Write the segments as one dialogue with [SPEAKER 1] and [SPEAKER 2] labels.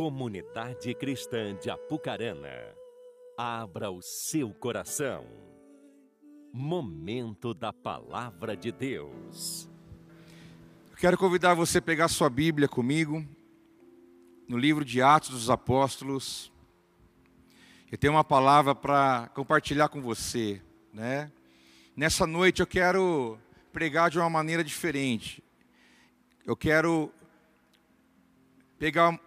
[SPEAKER 1] Comunidade Cristã de Apucarana, abra o seu coração. Momento da Palavra de Deus.
[SPEAKER 2] Quero convidar você a pegar sua Bíblia comigo, no livro de Atos dos Apóstolos. Eu tenho uma palavra para compartilhar com você, né? Nessa noite eu quero pregar de uma maneira diferente. Eu quero pegar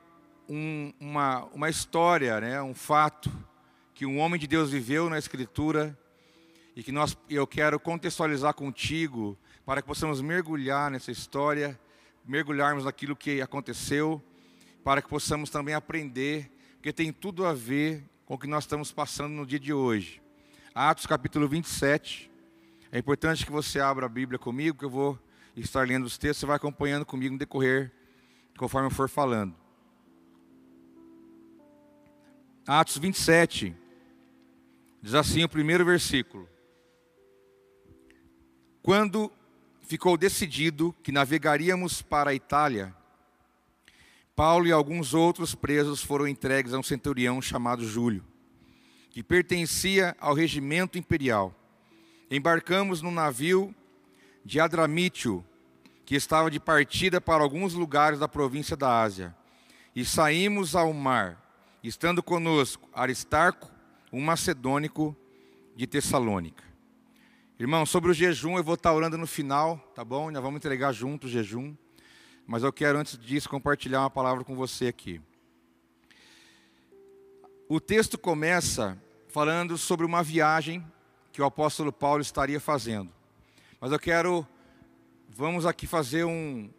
[SPEAKER 2] um, uma, uma história, né, um fato que um homem de Deus viveu na Escritura e que nós, eu quero contextualizar contigo para que possamos mergulhar nessa história, mergulharmos naquilo que aconteceu, para que possamos também aprender, porque tem tudo a ver com o que nós estamos passando no dia de hoje. Atos capítulo 27. É importante que você abra a Bíblia comigo, que eu vou estar lendo os textos, você vai acompanhando comigo no decorrer, conforme eu for falando. Atos 27, diz assim o primeiro versículo. Quando ficou decidido que navegaríamos para a Itália, Paulo e alguns outros presos foram entregues a um centurião chamado Júlio, que pertencia ao regimento imperial. Embarcamos no navio de Adramítio, que estava de partida para alguns lugares da província da Ásia, e saímos ao mar estando conosco Aristarco, um macedônico de Tessalônica. Irmão, sobre o jejum eu vou estar orando no final, tá bom? Nós vamos entregar junto o jejum. Mas eu quero antes disso compartilhar uma palavra com você aqui. O texto começa falando sobre uma viagem que o apóstolo Paulo estaria fazendo. Mas eu quero, vamos aqui fazer um,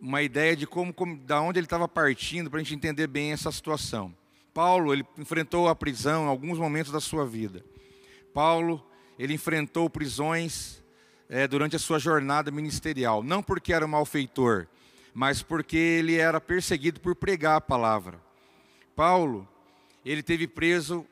[SPEAKER 2] uma ideia de como, como da onde ele estava partindo para a gente entender bem essa situação. Paulo, ele enfrentou a prisão em alguns momentos da sua vida. Paulo, ele enfrentou prisões é, durante a sua jornada ministerial, não porque era um malfeitor, mas porque ele era perseguido por pregar a palavra. Paulo, ele teve preso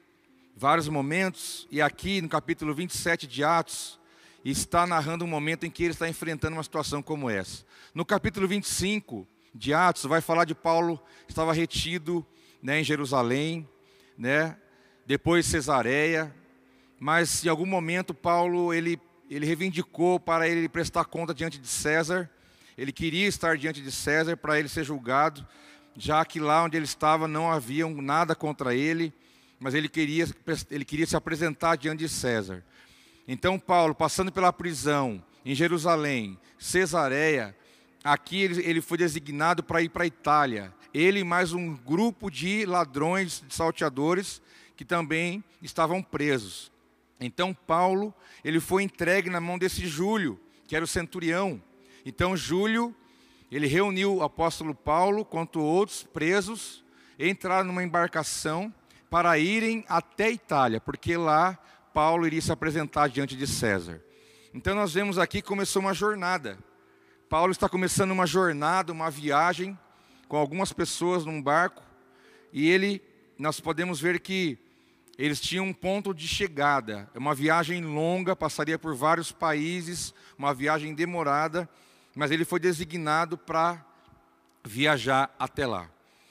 [SPEAKER 2] vários momentos, e aqui no capítulo 27 de Atos, está narrando um momento em que ele está enfrentando uma situação como essa. No capítulo 25 de Atos, vai falar de Paulo estava retido né, em Jerusalém, né, depois Cesareia, mas em algum momento Paulo ele, ele reivindicou para ele prestar conta diante de César, ele queria estar diante de César para ele ser julgado, já que lá onde ele estava não havia nada contra ele, mas ele queria, ele queria se apresentar diante de César. Então, Paulo, passando pela prisão em Jerusalém, Cesareia, aqui ele, ele foi designado para ir para a Itália. Ele mais um grupo de ladrões, de salteadores, que também estavam presos. Então, Paulo, ele foi entregue na mão desse Júlio, que era o centurião. Então, Júlio, ele reuniu o apóstolo Paulo, quanto outros presos, entraram numa embarcação para irem até Itália, porque lá Paulo iria se apresentar diante de César. Então nós vemos aqui que começou uma jornada. Paulo está começando uma jornada, uma viagem com algumas pessoas num barco, e ele nós podemos ver que eles tinham um ponto de chegada. É uma viagem longa, passaria por vários países, uma viagem demorada, mas ele foi designado para viajar até lá.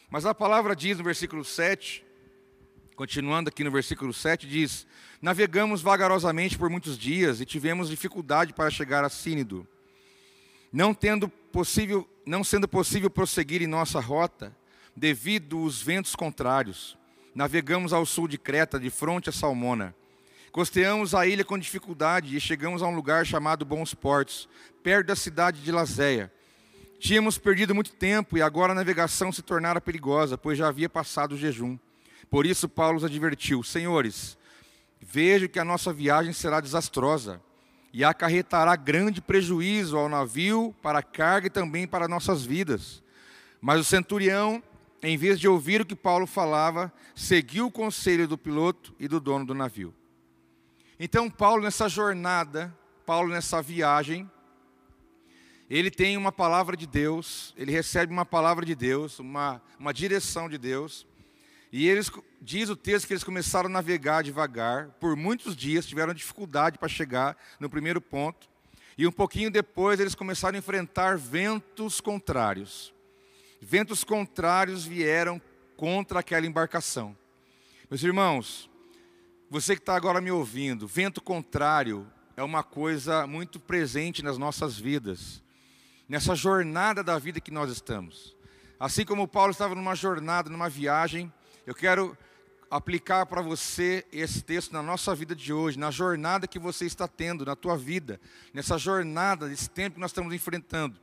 [SPEAKER 2] Mas a palavra diz no versículo 7 Continuando aqui no versículo 7, diz: Navegamos vagarosamente por muitos dias e tivemos dificuldade para chegar a Sínido. Não, tendo possível, não sendo possível prosseguir em nossa rota, devido aos ventos contrários, navegamos ao sul de Creta, de fronte a Salmona. Costeamos a ilha com dificuldade e chegamos a um lugar chamado Bons Portos, perto da cidade de Lazéia. Tínhamos perdido muito tempo e agora a navegação se tornara perigosa, pois já havia passado o jejum. Por isso, Paulo os advertiu: Senhores, vejo que a nossa viagem será desastrosa e acarretará grande prejuízo ao navio, para a carga e também para nossas vidas. Mas o centurião, em vez de ouvir o que Paulo falava, seguiu o conselho do piloto e do dono do navio. Então, Paulo, nessa jornada, Paulo, nessa viagem, ele tem uma palavra de Deus, ele recebe uma palavra de Deus, uma, uma direção de Deus. E eles, diz o texto que eles começaram a navegar devagar, por muitos dias, tiveram dificuldade para chegar no primeiro ponto. E um pouquinho depois eles começaram a enfrentar ventos contrários. Ventos contrários vieram contra aquela embarcação. Meus irmãos, você que está agora me ouvindo, vento contrário é uma coisa muito presente nas nossas vidas, nessa jornada da vida que nós estamos. Assim como Paulo estava numa jornada, numa viagem, eu quero aplicar para você esse texto na nossa vida de hoje, na jornada que você está tendo, na tua vida, nessa jornada, nesse tempo que nós estamos enfrentando.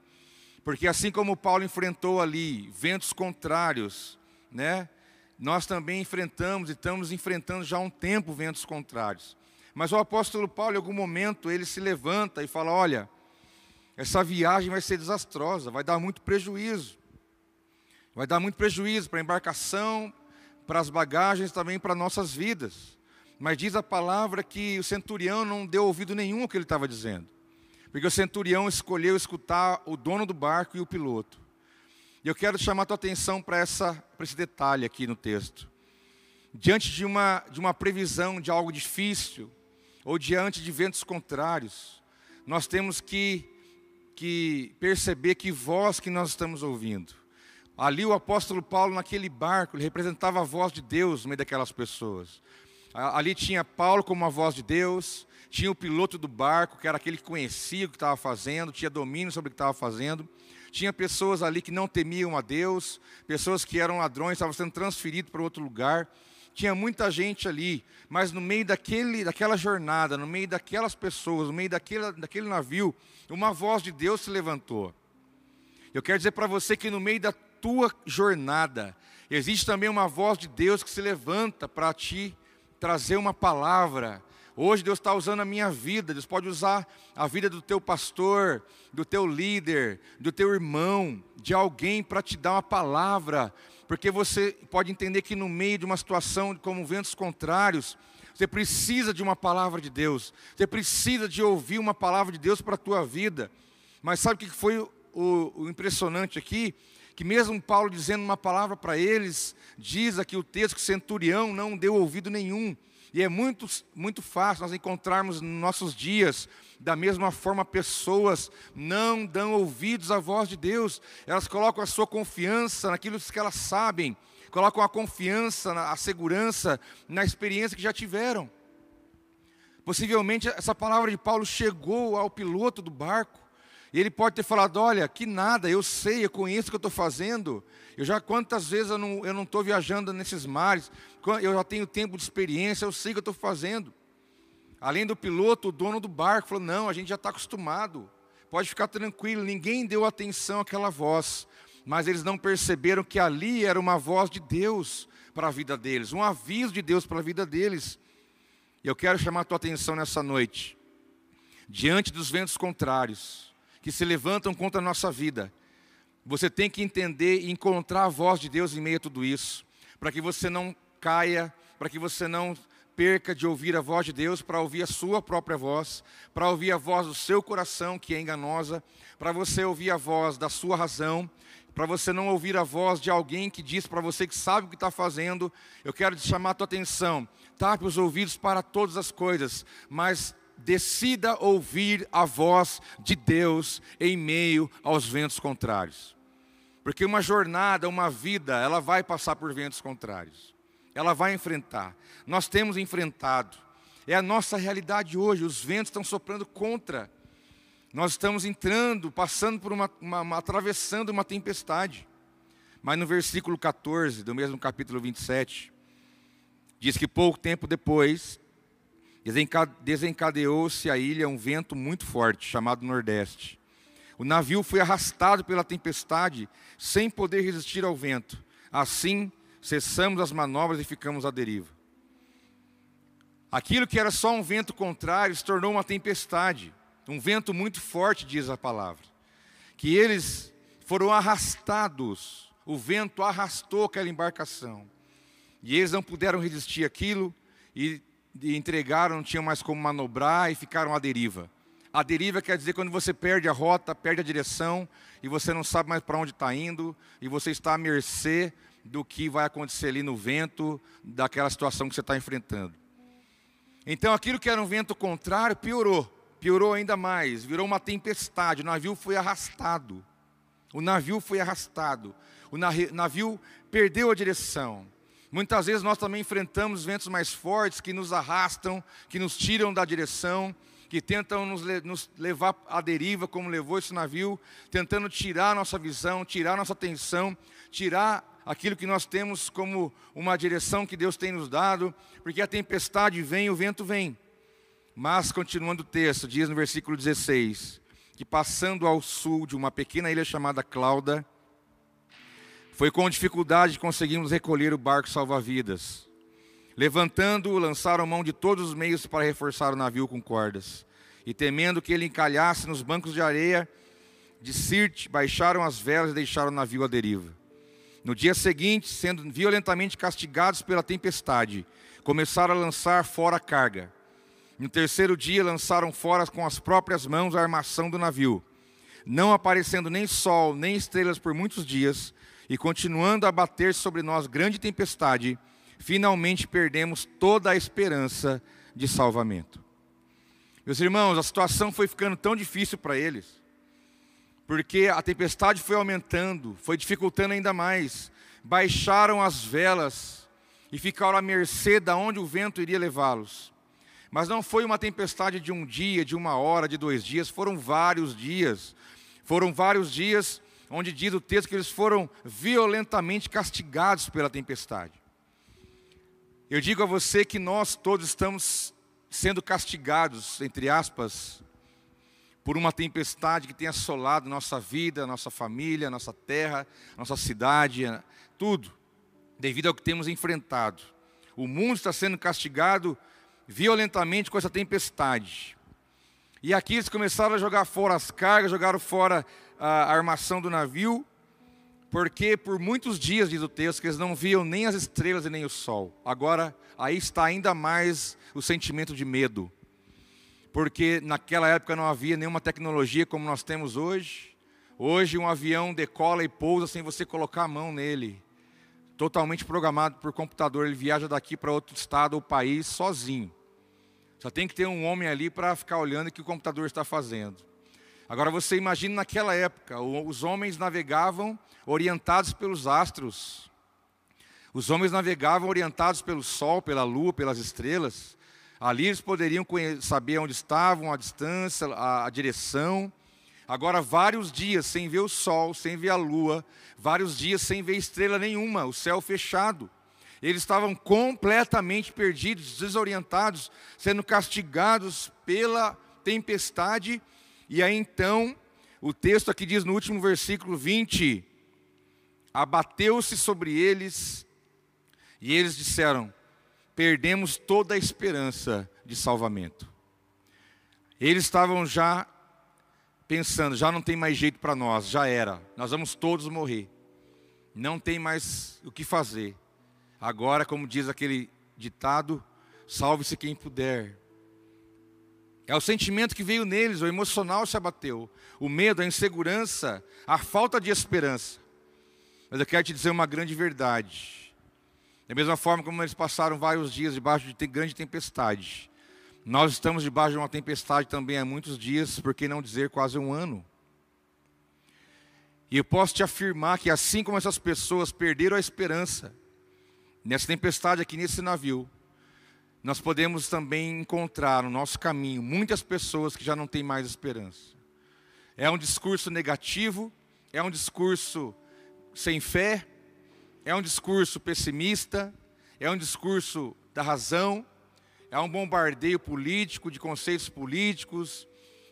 [SPEAKER 2] Porque assim como Paulo enfrentou ali ventos contrários, né? Nós também enfrentamos e estamos enfrentando já há um tempo ventos contrários. Mas o apóstolo Paulo, em algum momento, ele se levanta e fala: Olha, essa viagem vai ser desastrosa, vai dar muito prejuízo. Vai dar muito prejuízo para a embarcação, para as bagagens, também para nossas vidas. Mas diz a palavra que o centurião não deu ouvido nenhum ao que ele estava dizendo. Porque o centurião escolheu escutar o dono do barco e o piloto. E eu quero chamar a tua atenção para, esse detalhe aqui no texto. Diante de uma, de uma previsão de algo difícil, ou diante de ventos contrários, nós temos que, que perceber que voz que nós estamos ouvindo. Ali o apóstolo Paulo, naquele barco, ele representava a voz de Deus no meio daquelas pessoas. Ali tinha Paulo como a voz de Deus, tinha o piloto do barco, que era aquele que conhecia o que estava fazendo, tinha domínio sobre o que estava fazendo. Tinha pessoas ali que não temiam a Deus, pessoas que eram ladrões, estavam sendo transferidos para outro lugar. Tinha muita gente ali, mas no meio daquele, daquela jornada, no meio daquelas pessoas, no meio daquele, daquele navio, uma voz de Deus se levantou. Eu quero dizer para você que no meio da tua jornada, existe também uma voz de Deus que se levanta para te trazer uma palavra, Hoje Deus está usando a minha vida, Deus pode usar a vida do teu pastor, do teu líder, do teu irmão, de alguém para te dar uma palavra, porque você pode entender que no meio de uma situação como ventos contrários, você precisa de uma palavra de Deus, você precisa de ouvir uma palavra de Deus para a tua vida. Mas sabe o que foi o, o, impressionante aqui? Que mesmo Paulo dizendo uma palavra para eles, diz aqui o texto que o centurião não deu ouvido nenhum. E é muito, muito fácil nós encontrarmos nos nossos dias, da mesma forma, pessoas não dão ouvidos à voz de Deus, elas colocam a sua confiança naquilo que elas sabem, colocam a confiança, a segurança na experiência que já tiveram. Possivelmente essa palavra de Paulo chegou ao piloto do barco, e ele pode ter falado: Olha, que nada, eu sei, eu conheço o que eu estou fazendo. Eu já, quantas vezes eu não estou viajando nesses mares, eu já tenho tempo de experiência, eu sei o que eu estou fazendo. Além do piloto, o dono do barco falou: Não, a gente já está acostumado, pode ficar tranquilo. Ninguém deu atenção àquela voz, mas eles não perceberam que ali era uma voz de Deus para a vida deles, um aviso de Deus para a vida deles. E eu quero chamar a tua atenção nessa noite, diante dos ventos contrários que se levantam contra a nossa vida. Você tem que entender e encontrar a voz de Deus em meio a tudo isso, para que você não caia, para que você não perca de ouvir a voz de Deus, para ouvir a sua própria voz, para ouvir a voz do seu coração, que é enganosa, para você ouvir a voz da sua razão, para você não ouvir a voz de alguém que diz para você que sabe o que está fazendo. Eu quero te chamar a tua atenção. Tape os ouvidos para todas as coisas, mas decida ouvir a voz de Deus em meio aos ventos contrários. Porque uma jornada, uma vida, ela vai passar por ventos contrários. Ela vai enfrentar. Nós temos enfrentado. É a nossa realidade hoje. Os ventos estão soprando contra. Nós estamos entrando, passando por uma, uma, uma atravessando uma tempestade. Mas no versículo 14 do mesmo capítulo 27, diz que pouco tempo depois, desencadeou-se a ilha um vento muito forte, chamado Nordeste. O navio foi arrastado pela tempestade, sem poder resistir ao vento. Assim, cessamos as manobras e ficamos à deriva. Aquilo que era só um vento contrário se tornou uma tempestade, um vento muito forte, diz a palavra. Que eles foram arrastados, o vento arrastou aquela embarcação. E eles não puderam resistir àquilo e e entregaram, não tinham mais como manobrar e ficaram à deriva. A deriva quer dizer quando você perde a rota, perde a direção e você não sabe mais para onde está indo e você está à mercê do que vai acontecer ali no vento, daquela situação que você está enfrentando. Então aquilo que era um vento contrário piorou, piorou ainda mais, virou uma tempestade, o navio foi arrastado. O navio foi arrastado, o navio perdeu a direção. Muitas vezes nós também enfrentamos ventos mais fortes que nos arrastam, que nos tiram da direção, que tentam nos, nos levar à deriva, como levou esse navio, tentando tirar nossa visão, tirar nossa atenção, tirar aquilo que nós temos como uma direção que Deus tem nos dado, porque a tempestade vem, o vento vem. Mas, continuando o texto, diz no versículo 16: que passando ao sul de uma pequena ilha chamada Clauda, foi com dificuldade que conseguimos recolher o barco salva-vidas. Levantando-o, lançaram mão de todos os meios para reforçar o navio com cordas. E temendo que ele encalhasse nos bancos de areia de Sirte, baixaram as velas e deixaram o navio à deriva. No dia seguinte, sendo violentamente castigados pela tempestade, começaram a lançar fora a carga. No terceiro dia, lançaram fora com as próprias mãos a armação do navio. Não aparecendo nem sol, nem estrelas por muitos dias, e continuando a bater sobre nós grande tempestade, finalmente perdemos toda a esperança de salvamento. Meus irmãos, a situação foi ficando tão difícil para eles, porque a tempestade foi aumentando, foi dificultando ainda mais. Baixaram as velas e ficaram à mercê de onde o vento iria levá-los. Mas não foi uma tempestade de um dia, de uma hora, de dois dias, foram vários dias. Foram vários dias onde diz o texto que eles foram violentamente castigados pela tempestade. Eu digo a você que nós todos estamos sendo castigados, entre aspas, por uma tempestade que tem assolado nossa vida, nossa família, nossa terra, nossa cidade, tudo, devido ao que temos enfrentado. O mundo está sendo castigado violentamente com essa tempestade. E aqui eles começaram a jogar fora as cargas, jogaram fora a armação do navio, porque por muitos dias, diz o texto, que eles não viam nem as estrelas e nem o sol. Agora, aí está ainda mais o sentimento de medo, porque naquela época não havia nenhuma tecnologia como nós temos hoje. Hoje, um avião decola e pousa sem você colocar a mão nele totalmente programado por computador, ele viaja daqui para outro estado ou país sozinho. Só tem que ter um homem ali para ficar olhando o que o computador está fazendo. Agora você imagina naquela época, os homens navegavam orientados pelos astros. Os homens navegavam orientados pelo sol, pela lua, pelas estrelas. Ali eles poderiam saber onde estavam, a distância, a, a direção. Agora, vários dias sem ver o sol, sem ver a lua, vários dias sem ver estrela nenhuma, o céu fechado. Eles estavam completamente perdidos, desorientados, sendo castigados pela tempestade. E aí então, o texto aqui diz no último versículo 20: Abateu-se sobre eles, e eles disseram: Perdemos toda a esperança de salvamento. Eles estavam já pensando, já não tem mais jeito para nós, já era, nós vamos todos morrer. Não tem mais o que fazer. Agora, como diz aquele ditado, salve-se quem puder. É o sentimento que veio neles, o emocional se abateu, o medo, a insegurança, a falta de esperança. Mas eu quero te dizer uma grande verdade. Da mesma forma como eles passaram vários dias debaixo de grande tempestade, nós estamos debaixo de uma tempestade também há muitos dias, por que não dizer quase um ano. E eu posso te afirmar que assim como essas pessoas perderam a esperança, nessa tempestade aqui nesse navio, nós podemos também encontrar no nosso caminho muitas pessoas que já não têm mais esperança. É um discurso negativo, é um discurso sem fé, é um discurso pessimista, é um discurso da razão, é um bombardeio político, de conceitos políticos,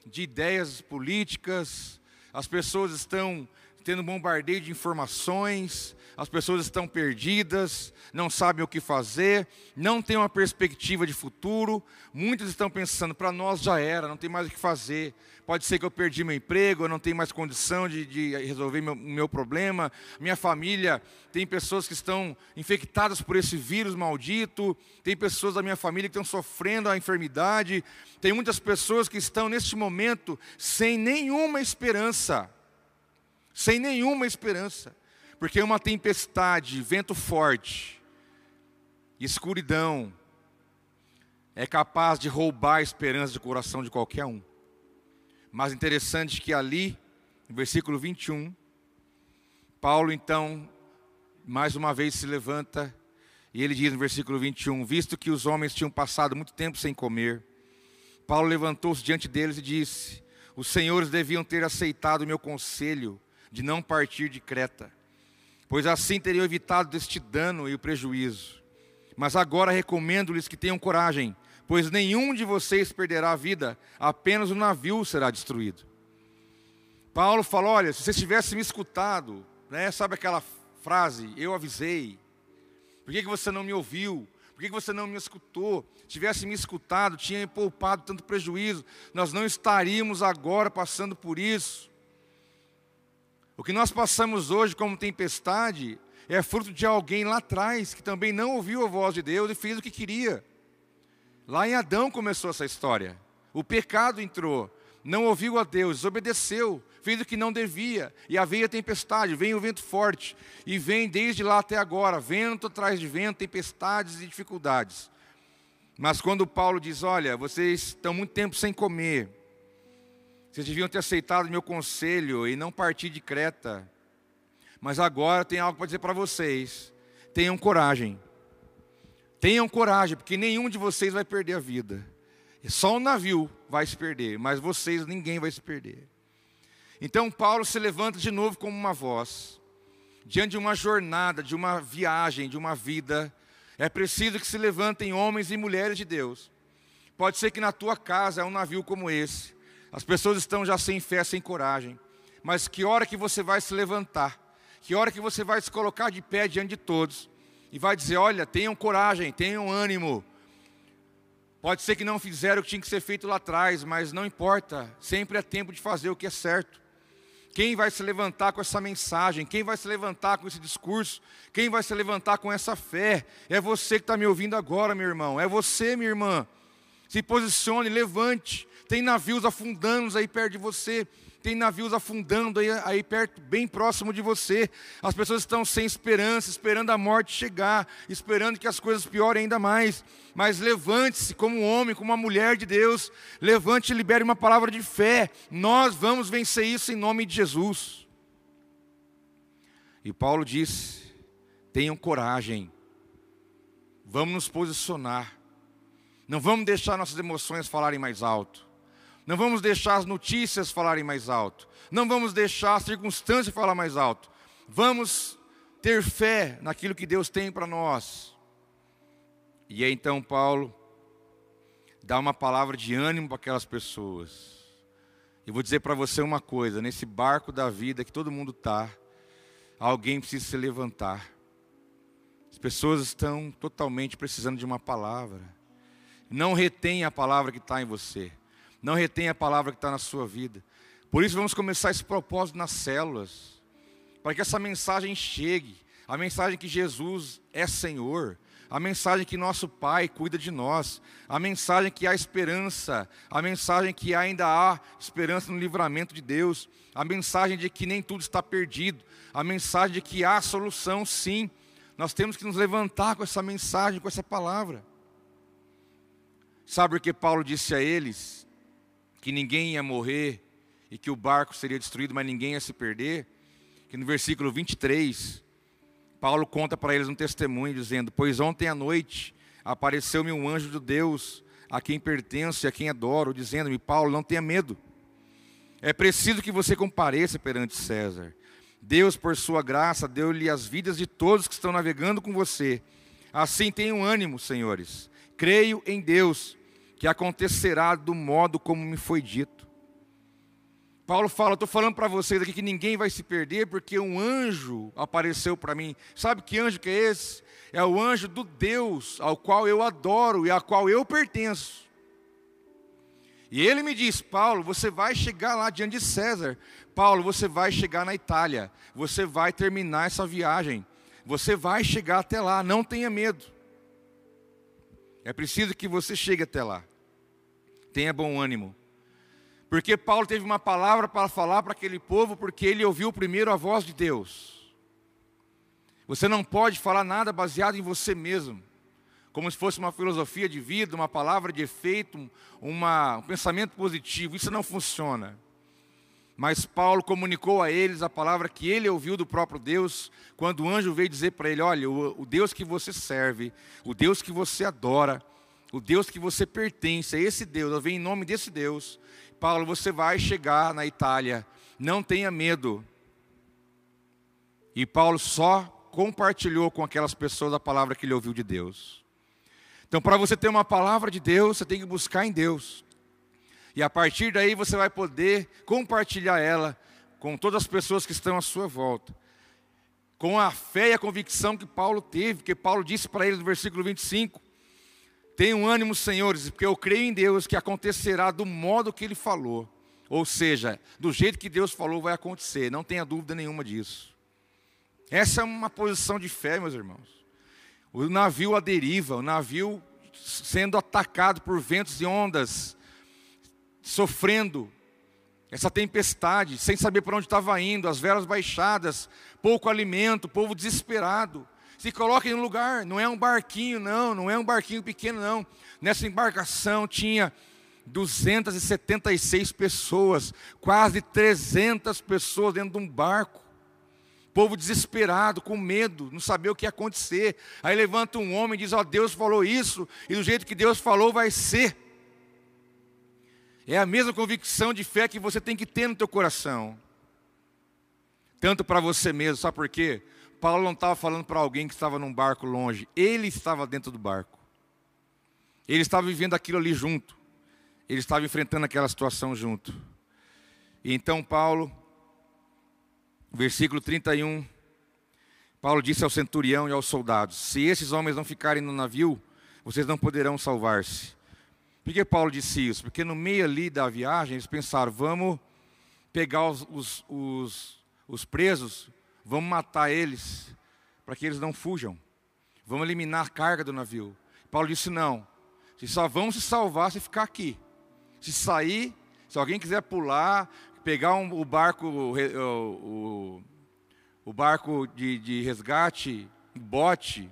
[SPEAKER 2] de ideias políticas. As pessoas estão tendo bombardeio de informações, as pessoas estão perdidas, não sabem o que fazer, não têm uma perspectiva de futuro. Muitos estão pensando: para nós já era, não tem mais o que fazer. Pode ser que eu perdi meu emprego, eu não tenho mais condição de, de resolver meu, meu problema. Minha família tem pessoas que estão infectadas por esse vírus maldito. Tem pessoas da minha família que estão sofrendo a enfermidade. Tem muitas pessoas que estão neste momento sem nenhuma esperança sem nenhuma esperança, porque uma tempestade, vento forte, escuridão, é capaz de roubar a esperança de coração de qualquer um. Mas interessante que ali, no versículo 21, Paulo então, mais uma vez se levanta e ele diz no versículo 21: Visto que os homens tinham passado muito tempo sem comer, Paulo levantou-se diante deles e disse: Os senhores deviam ter aceitado o meu conselho de não partir de Creta, pois assim teriam evitado este dano e o prejuízo. Mas agora recomendo-lhes que tenham coragem, pois nenhum de vocês perderá a vida, apenas o navio será destruído. Paulo falou: Olha, se vocês tivessem me escutado, né, sabe aquela frase, eu avisei, por que, que você não me ouviu? Por que, que você não me escutou? Se tivesse me escutado, tinha poupado tanto prejuízo, nós não estaríamos agora passando por isso. O que nós passamos hoje como tempestade é fruto de alguém lá atrás que também não ouviu a voz de Deus e fez o que queria. Lá em Adão começou essa história. O pecado entrou, não ouviu a Deus, desobedeceu, fez o que não devia, e havia tempestade, vem o vento forte, e vem desde lá até agora, vento atrás de vento, tempestades e dificuldades. Mas quando Paulo diz: Olha, vocês estão muito tempo sem comer, vocês deviam ter aceitado meu conselho e não partir de Creta, mas agora tem algo para dizer para vocês: tenham coragem, tenham coragem, porque nenhum de vocês vai perder a vida. Só o navio vai se perder, mas vocês, ninguém vai se perder. Então Paulo se levanta de novo como uma voz, diante de uma jornada, de uma viagem, de uma vida. É preciso que se levantem homens e mulheres de Deus. Pode ser que na tua casa é um navio como esse. As pessoas estão já sem fé, sem coragem. Mas que hora que você vai se levantar? Que hora que você vai se colocar de pé diante de todos e vai dizer: Olha, tenham coragem, tenham ânimo. Pode ser que não fizeram o que tinha que ser feito lá atrás, mas não importa, sempre é tempo de fazer o que é certo. Quem vai se levantar com essa mensagem? Quem vai se levantar com esse discurso? Quem vai se levantar com essa fé? É você que está me ouvindo agora, meu irmão. É você, minha irmã. Se posicione, levante. Tem navios afundando aí perto de você tem navios afundando aí, aí perto, bem próximo de você. As pessoas estão sem esperança, esperando a morte chegar, esperando que as coisas piorem ainda mais. Mas levante-se como um homem, como uma mulher de Deus, levante e libere uma palavra de fé. Nós vamos vencer isso em nome de Jesus. E Paulo disse: tenham coragem, vamos nos posicionar, não vamos deixar nossas emoções falarem mais alto. Não vamos deixar as notícias falarem mais alto. Não vamos deixar a circunstância falar mais alto. Vamos ter fé naquilo que Deus tem para nós. E aí então Paulo dá uma palavra de ânimo para aquelas pessoas. Eu vou dizer para você uma coisa: nesse barco da vida que todo mundo está, alguém precisa se levantar. As pessoas estão totalmente precisando de uma palavra. Não retém a palavra que está em você. Não retém a palavra que está na sua vida. Por isso vamos começar esse propósito nas células. Para que essa mensagem chegue. A mensagem que Jesus é Senhor. A mensagem que nosso Pai cuida de nós. A mensagem que há esperança. A mensagem que ainda há esperança no livramento de Deus. A mensagem de que nem tudo está perdido. A mensagem de que há solução, sim. Nós temos que nos levantar com essa mensagem, com essa palavra. Sabe o que Paulo disse a eles? Que ninguém ia morrer e que o barco seria destruído, mas ninguém ia se perder, que no versículo 23, Paulo conta para eles um testemunho dizendo: Pois ontem à noite apareceu-me um anjo de Deus, a quem pertenço e a quem adoro, dizendo-me: Paulo, não tenha medo. É preciso que você compareça perante César. Deus, por sua graça, deu-lhe as vidas de todos que estão navegando com você. Assim tenham ânimo, senhores. Creio em Deus que acontecerá do modo como me foi dito. Paulo fala, estou falando para vocês aqui que ninguém vai se perder, porque um anjo apareceu para mim. Sabe que anjo que é esse? É o anjo do Deus, ao qual eu adoro e ao qual eu pertenço. E ele me diz, Paulo, você vai chegar lá diante de César. Paulo, você vai chegar na Itália. Você vai terminar essa viagem. Você vai chegar até lá, não tenha medo. É preciso que você chegue até lá. Tenha bom ânimo. Porque Paulo teve uma palavra para falar para aquele povo, porque ele ouviu primeiro a voz de Deus. Você não pode falar nada baseado em você mesmo, como se fosse uma filosofia de vida, uma palavra de efeito, uma, um pensamento positivo. Isso não funciona. Mas Paulo comunicou a eles a palavra que ele ouviu do próprio Deus, quando o anjo veio dizer para ele: Olha, o, o Deus que você serve, o Deus que você adora, o Deus que você pertence, é esse Deus, eu venho em nome desse Deus. Paulo, você vai chegar na Itália, não tenha medo. E Paulo só compartilhou com aquelas pessoas a palavra que ele ouviu de Deus. Então, para você ter uma palavra de Deus, você tem que buscar em Deus. E a partir daí você vai poder compartilhar ela com todas as pessoas que estão à sua volta. Com a fé e a convicção que Paulo teve, que Paulo disse para eles no versículo 25: Tenham ânimo, senhores, porque eu creio em Deus que acontecerá do modo que ele falou. Ou seja, do jeito que Deus falou vai acontecer, não tenha dúvida nenhuma disso. Essa é uma posição de fé, meus irmãos. O navio à deriva, o navio sendo atacado por ventos e ondas, sofrendo essa tempestade, sem saber para onde estava indo, as velas baixadas, pouco alimento, povo desesperado. Se coloquem no lugar, não é um barquinho, não, não é um barquinho pequeno, não. Nessa embarcação tinha 276 pessoas, quase 300 pessoas dentro de um barco. Povo desesperado, com medo, não sabia o que ia acontecer. Aí levanta um homem e diz: Ó, oh, Deus falou isso, e do jeito que Deus falou vai ser. É a mesma convicção de fé que você tem que ter no teu coração. Tanto para você mesmo, sabe por quê? Paulo não estava falando para alguém que estava num barco longe, ele estava dentro do barco. Ele estava vivendo aquilo ali junto. Ele estava enfrentando aquela situação junto. E então Paulo, versículo 31, Paulo disse ao centurião e aos soldados: Se esses homens não ficarem no navio, vocês não poderão salvar-se. Por que Paulo disse isso? Porque no meio ali da viagem eles pensaram: vamos pegar os, os, os, os presos, vamos matar eles, para que eles não fujam. Vamos eliminar a carga do navio. Paulo disse: não, vocês só vão se salvar se ficar aqui. Se sair, se alguém quiser pular, pegar um, o barco, o, o, o barco de, de resgate, bote,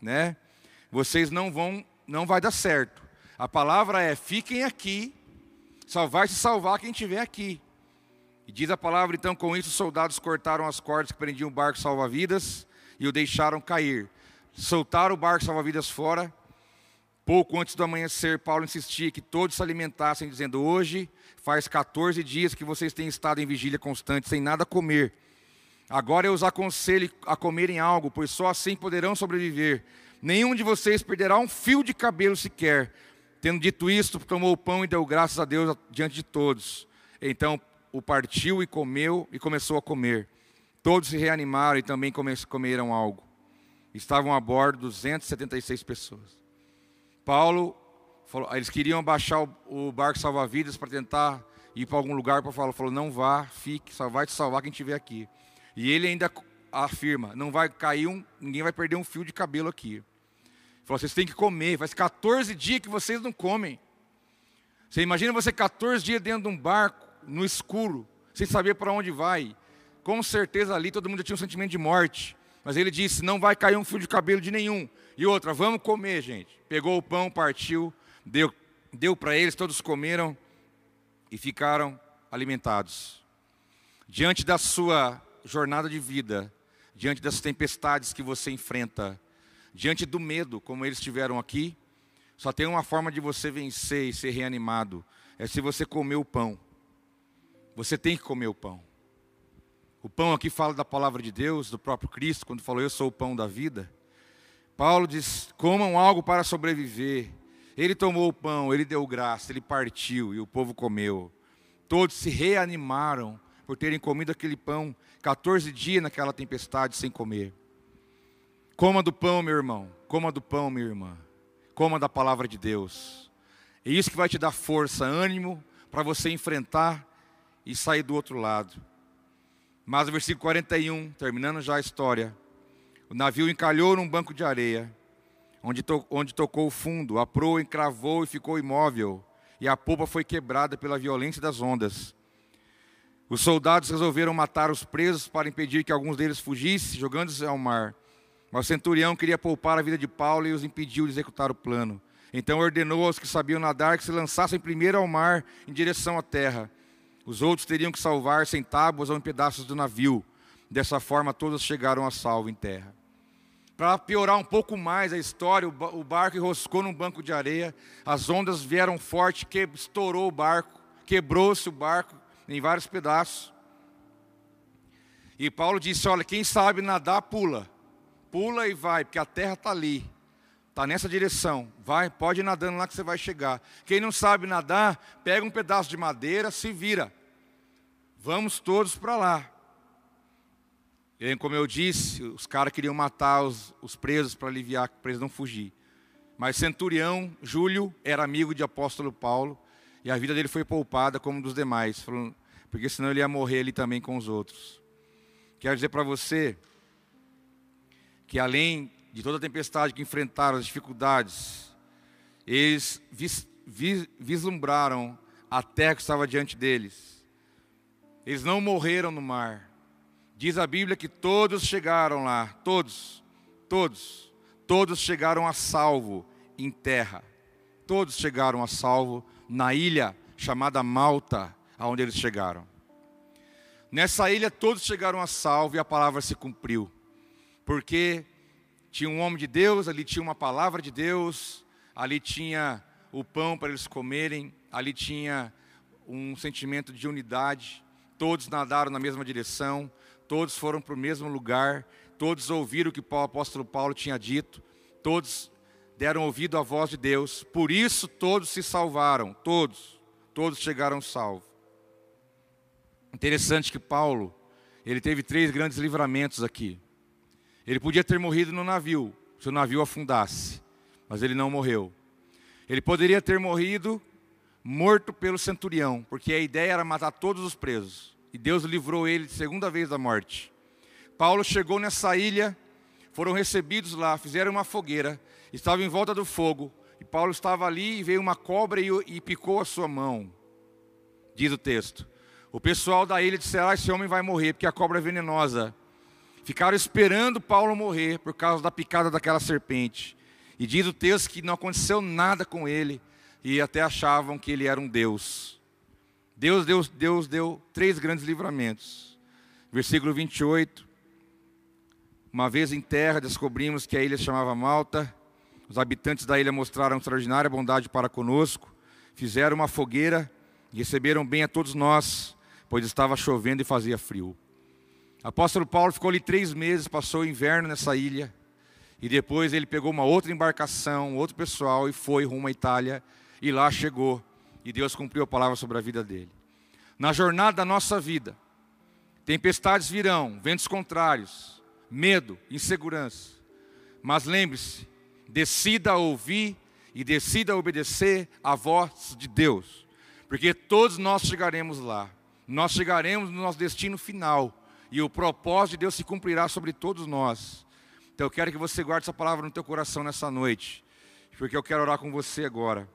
[SPEAKER 2] né? Vocês não vão, não vai dar certo. A palavra é: fiquem aqui, só vai se salvar quem estiver aqui. E diz a palavra, então, com isso os soldados cortaram as cordas que prendiam o barco salva-vidas e o deixaram cair. Soltaram o barco salva-vidas fora. Pouco antes do amanhecer, Paulo insistia que todos se alimentassem, dizendo: Hoje faz 14 dias que vocês têm estado em vigília constante, sem nada comer. Agora eu os aconselho a comerem algo, pois só assim poderão sobreviver. Nenhum de vocês perderá um fio de cabelo sequer, Tendo dito isto, tomou o pão e deu graças a Deus diante de todos. Então o partiu e comeu e começou a comer. Todos se reanimaram e também comeram algo. Estavam a bordo 276 pessoas. Paulo, falou, eles queriam baixar o, barco salva-vidas para tentar ir para algum lugar para falar, falou: "Não vá, fique, só vai te salvar quem estiver aqui". E ele ainda afirma: "Não vai cair um, ninguém vai perder um fio de cabelo aqui". Falou, vocês têm que comer. Faz 14 dias que vocês não comem. Você imagina você 14 dias dentro de um barco, no escuro, sem saber para onde vai. Com certeza ali todo mundo tinha um sentimento de morte. Mas ele disse: não vai cair um fio de cabelo de nenhum. E outra, vamos comer, gente. Pegou o pão, partiu, deu, deu para eles, todos comeram e ficaram alimentados. Diante da sua jornada de vida, diante das tempestades que você enfrenta, diante do medo, como eles tiveram aqui, só tem uma forma de você vencer e ser reanimado: é se você comer o pão. Você tem que comer o pão. O pão aqui fala da palavra de Deus, do próprio Cristo, quando falou: Eu sou o pão da vida. Paulo diz: comam algo para sobreviver. Ele tomou o pão, ele deu graça, ele partiu e o povo comeu. Todos se reanimaram por terem comido aquele pão 14 dias naquela tempestade sem comer. Coma do pão, meu irmão. Coma do pão, minha irmã. Coma da palavra de Deus. É isso que vai te dar força, ânimo para você enfrentar e sair do outro lado. Mas o versículo 41, terminando já a história. O navio encalhou num banco de areia, onde, to onde tocou o fundo, a proa encravou e ficou imóvel, e a polpa foi quebrada pela violência das ondas. Os soldados resolveram matar os presos para impedir que alguns deles fugissem, jogando-se ao mar. Mas o centurião queria poupar a vida de Paulo e os impediu de executar o plano. Então ordenou aos que sabiam nadar que se lançassem primeiro ao mar em direção à terra. Os outros teriam que salvar-se em tábuas ou em pedaços do navio. Dessa forma, todos chegaram a salvo em terra. Para piorar um pouco mais a história, o barco enroscou num banco de areia, as ondas vieram forte, que estourou o barco, quebrou-se o barco em vários pedaços. E Paulo disse: Olha, quem sabe nadar, pula. Pula e vai, porque a terra está ali. Está nessa direção. Vai, pode ir nadando lá que você vai chegar. Quem não sabe nadar, pega um pedaço de madeira, se vira. Vamos todos para lá. E como eu disse, os caras queriam matar os, os presos para aliviar para eles não fugir. Mas Centurião, Júlio, era amigo de apóstolo Paulo, e a vida dele foi poupada como dos demais, porque senão ele ia morrer ali também com os outros. Quero dizer para você que além de toda a tempestade que enfrentaram, as dificuldades, eles vis, vis, vislumbraram a terra que estava diante deles. Eles não morreram no mar, Diz a Bíblia que todos chegaram lá, todos, todos, todos chegaram a salvo em terra. Todos chegaram a salvo na ilha chamada Malta, aonde eles chegaram. Nessa ilha todos chegaram a salvo e a palavra se cumpriu. Porque tinha um homem de Deus, ali tinha uma palavra de Deus, ali tinha o pão para eles comerem, ali tinha um sentimento de unidade, todos nadaram na mesma direção, todos foram para o mesmo lugar, todos ouviram o que o apóstolo Paulo tinha dito, todos deram ouvido à voz de Deus, por isso todos se salvaram, todos, todos chegaram salvos. Interessante que Paulo, ele teve três grandes livramentos aqui. Ele podia ter morrido no navio, se o navio afundasse, mas ele não morreu. Ele poderia ter morrido morto pelo centurião, porque a ideia era matar todos os presos. E Deus livrou ele de segunda vez da morte. Paulo chegou nessa ilha, foram recebidos lá, fizeram uma fogueira, estavam em volta do fogo. E Paulo estava ali e veio uma cobra e, e picou a sua mão. Diz o texto. O pessoal da ilha disse: ah, esse homem vai morrer, porque a cobra é venenosa. Ficaram esperando Paulo morrer por causa da picada daquela serpente. E diz o texto que não aconteceu nada com ele, e até achavam que ele era um Deus. Deus, Deus, Deus deu três grandes livramentos. Versículo 28. Uma vez em terra, descobrimos que a ilha se chamava Malta. Os habitantes da ilha mostraram extraordinária bondade para conosco. Fizeram uma fogueira e receberam bem a todos nós, pois estava chovendo e fazia frio. Apóstolo Paulo ficou ali três meses, passou o inverno nessa ilha. E depois ele pegou uma outra embarcação, outro pessoal e foi rumo à Itália. E lá chegou e Deus cumpriu a palavra sobre a vida dele. Na jornada da nossa vida, tempestades virão, ventos contrários, medo, insegurança. Mas lembre-se, decida ouvir e decida obedecer a voz de Deus, porque todos nós chegaremos lá. Nós chegaremos no nosso destino final e o propósito de Deus se cumprirá sobre todos nós. Então eu quero que você guarde essa palavra no teu coração nessa noite, porque eu quero orar com você agora.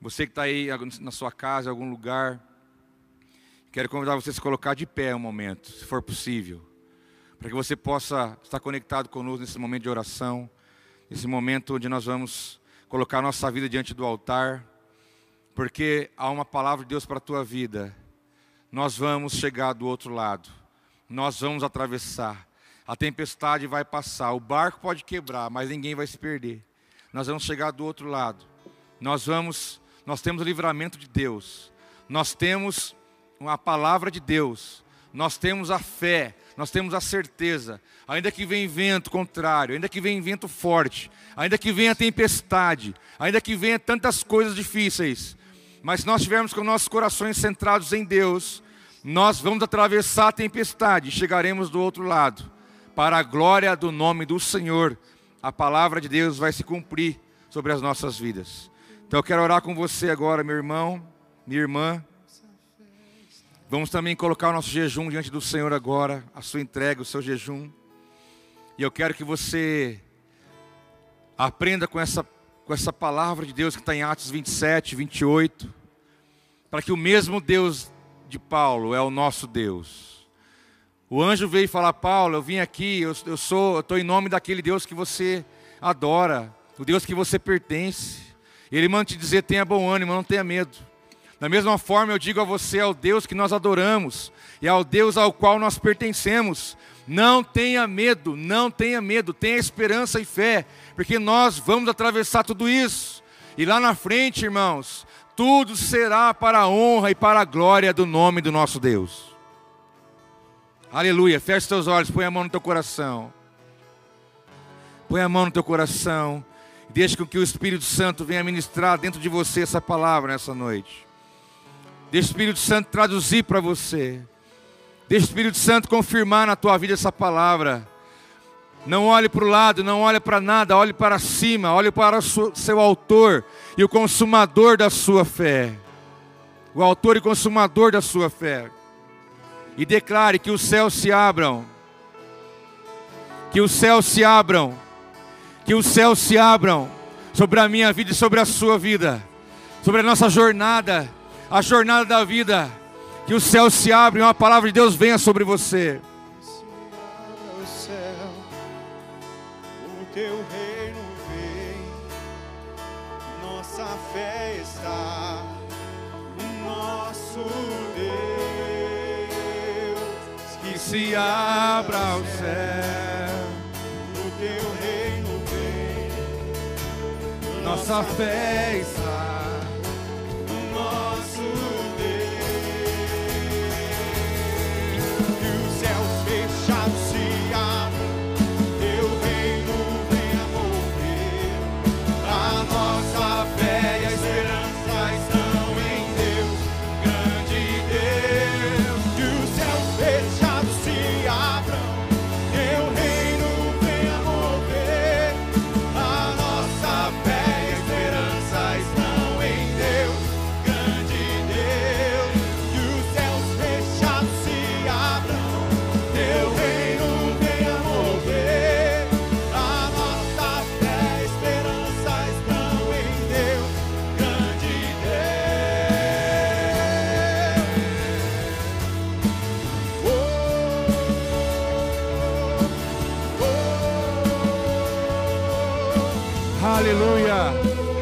[SPEAKER 2] Você que está aí na sua casa, em algum lugar, quero convidar você a se colocar de pé um momento, se for possível, para que você possa estar conectado conosco nesse momento de oração, nesse momento onde nós vamos colocar nossa vida diante do altar, porque há uma palavra de Deus para a tua vida. Nós vamos chegar do outro lado, nós vamos atravessar. A tempestade vai passar, o barco pode quebrar, mas ninguém vai se perder. Nós vamos chegar do outro lado. Nós vamos nós temos o livramento de Deus, nós temos a palavra de Deus, nós temos a fé, nós temos a certeza, ainda que venha vento contrário, ainda que venha vento forte, ainda que venha tempestade, ainda que venha tantas coisas difíceis, mas se nós tivermos com nossos corações centrados em Deus, nós vamos atravessar a tempestade e chegaremos do outro lado. Para a glória do nome do Senhor, a palavra de Deus vai se cumprir sobre as nossas vidas. Então eu quero orar com você agora, meu irmão, minha irmã. Vamos também colocar o nosso jejum diante do Senhor agora, a sua entrega, o seu jejum. E eu quero que você aprenda com essa, com essa palavra de Deus que está em Atos 27, 28, para que o mesmo Deus de Paulo é o nosso Deus. O anjo veio falar, Paulo, eu vim aqui, eu, eu sou, estou em nome daquele Deus que você adora, o Deus que você pertence. Ele manda te dizer: tenha bom ânimo, não tenha medo. Da mesma forma, eu digo a você, ao Deus que nós adoramos e ao Deus ao qual nós pertencemos. Não tenha medo, não tenha medo, tenha esperança e fé, porque nós vamos atravessar tudo isso. E lá na frente, irmãos, tudo será para a honra e para a glória do nome do nosso Deus. Aleluia. Feche seus olhos, põe a mão no teu coração. Põe a mão no teu coração. Deixe com que o Espírito Santo venha ministrar dentro de você essa palavra nessa noite. Deixe o Espírito Santo traduzir para você. Deixe o Espírito Santo confirmar na tua vida essa palavra. Não olhe para o lado, não olhe para nada, olhe para cima, olhe para o seu autor e o consumador da sua fé. O autor e consumador da sua fé. E declare que os céus se abram. Que os céus se abram. Que os céus se abram sobre a minha vida e sobre a sua vida. Sobre a nossa jornada, a jornada da vida. Que os céus se abrem, uma palavra de Deus venha sobre você.
[SPEAKER 3] Está no nosso Deus.
[SPEAKER 2] Que se abra o céu,
[SPEAKER 3] o teu reino vem,
[SPEAKER 2] nossa fé está.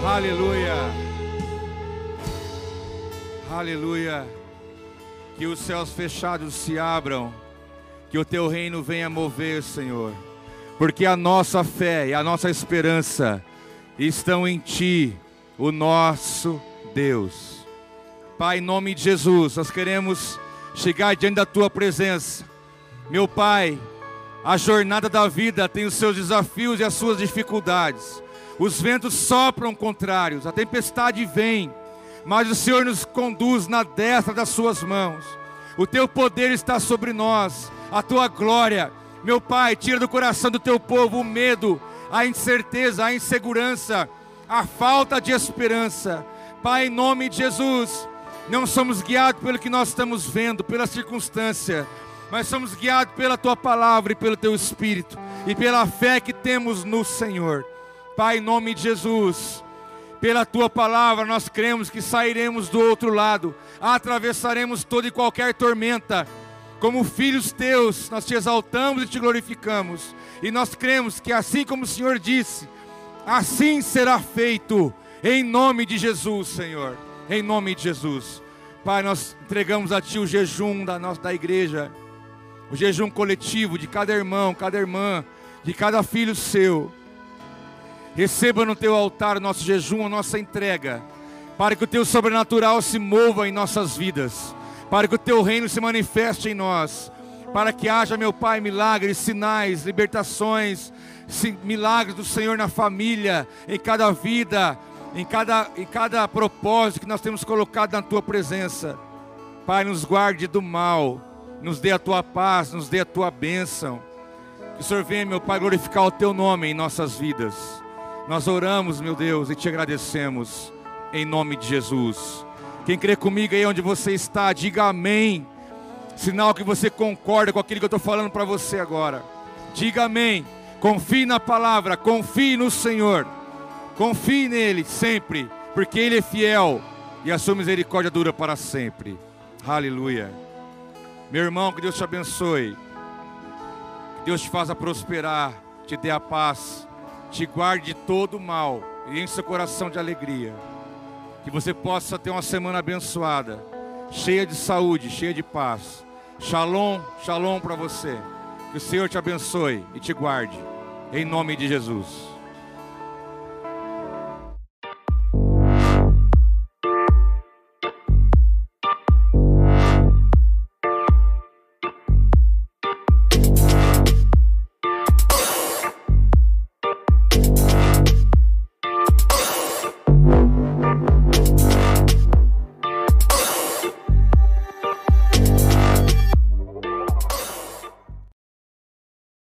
[SPEAKER 2] Aleluia. Aleluia. Que os céus fechados se abram. Que o teu reino venha mover, Senhor. Porque a nossa fé e a nossa esperança estão em Ti, o nosso Deus. Pai, em nome de Jesus, nós queremos chegar diante da Tua presença. Meu Pai, a jornada da vida tem os seus desafios e as suas dificuldades. Os ventos sopram contrários, a tempestade vem, mas o Senhor nos conduz na destra das Suas mãos. O Teu poder está sobre nós, a Tua glória. Meu Pai, tira do coração do Teu povo o medo, a incerteza, a insegurança, a falta de esperança. Pai, em nome de Jesus, não somos guiados pelo que nós estamos vendo, pela circunstância, mas somos guiados pela Tua palavra e pelo Teu Espírito e pela fé que temos no Senhor. Pai, em nome de Jesus, pela tua palavra nós cremos que sairemos do outro lado, atravessaremos toda e qualquer tormenta. Como filhos teus, nós te exaltamos e te glorificamos. E nós cremos que assim como o Senhor disse, assim será feito, em nome de Jesus, Senhor. Em nome de Jesus. Pai, nós entregamos a Ti o jejum da nossa da igreja, o jejum coletivo de cada irmão, cada irmã, de cada filho seu. Receba no teu altar nosso jejum, a nossa entrega, para que o teu sobrenatural se mova em nossas vidas, para que o teu reino se manifeste em nós, para que haja, meu Pai, milagres, sinais, libertações, milagres do Senhor na família, em cada vida, em cada, em cada propósito que nós temos colocado na tua presença. Pai, nos guarde do mal, nos dê a tua paz, nos dê a tua bênção. Que o Senhor venha, meu Pai, glorificar o teu nome em nossas vidas. Nós oramos, meu Deus, e te agradecemos em nome de Jesus. Quem crê comigo aí onde você está, diga amém. Sinal que você concorda com aquilo que eu estou falando para você agora. Diga amém. Confie na palavra, confie no Senhor. Confie nele sempre, porque ele é fiel e a sua misericórdia dura para sempre. Aleluia. Meu irmão, que Deus te abençoe. Que Deus te faça prosperar, te dê a paz te guarde de todo mal e enche seu coração de alegria. Que você possa ter uma semana abençoada, cheia de saúde, cheia de paz. Shalom, shalom para você. Que o Senhor te abençoe e te guarde. Em nome de Jesus.